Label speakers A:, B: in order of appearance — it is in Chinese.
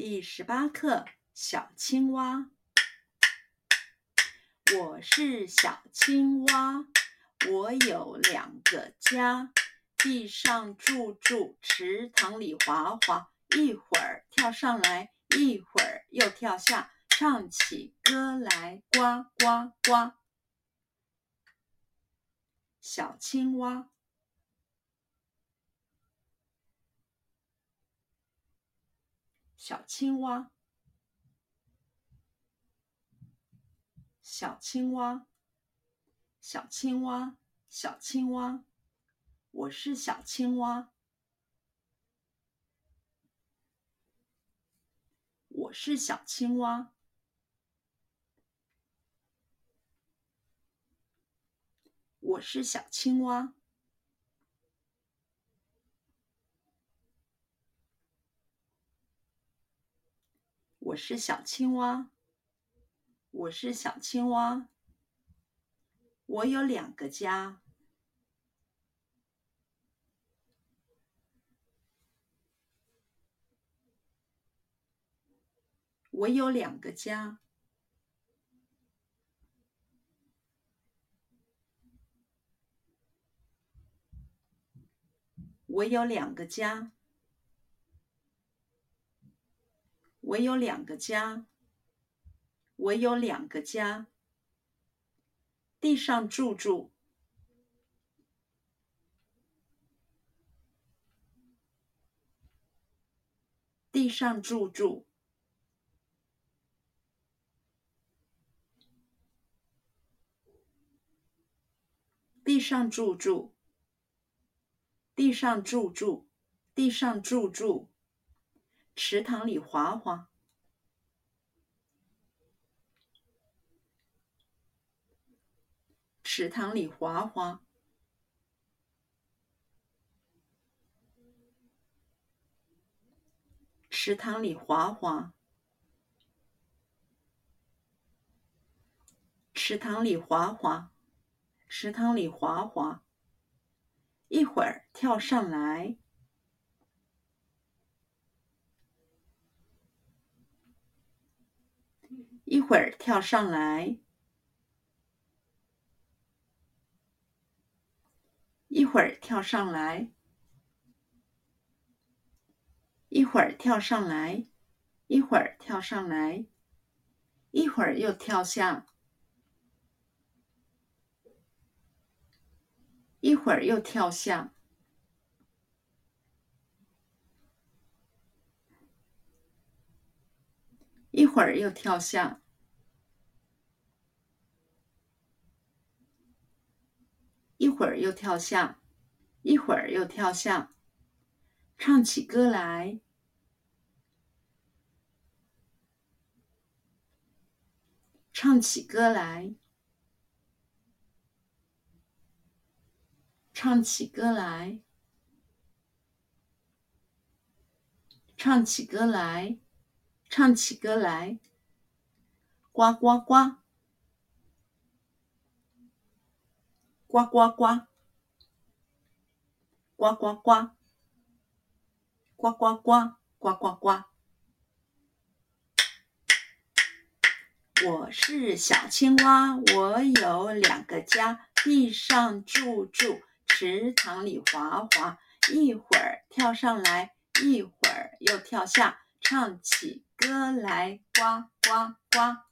A: 第十八课，小青蛙。我是小青蛙，我有两个家，地上住住，池塘里划划，一会儿跳上来，一会儿又跳下，唱起歌来，呱呱呱。小青蛙。小青蛙，小青蛙，小青蛙，小青蛙，我是小青蛙，我是小青蛙，我是小青蛙。我是小青蛙，我是小青蛙，我有两个家，我有两个家，我有两个家。我有两个家，我有两个家。地上住住，地上住住，地上住住，地上住住，地上住住。池塘里划划，池塘里划划，池塘里划划，池塘里划划，池塘里划划，一会儿跳上来。一会儿跳上来，一会儿跳上来，一会儿跳上来，一会儿跳上来，一会儿又跳下，一会儿又跳下，一会儿又跳下。一会儿又跳下，一会儿又跳下，唱起歌来，唱起歌来，唱起歌来，唱起歌来，唱起歌来，呱呱呱。呱呱呱，呱呱呱，呱呱呱，呱呱呱。我是小青蛙，我有两个家，地上住住，池塘里划划，一会儿跳上来，一会儿又跳下，唱起歌来，呱呱呱。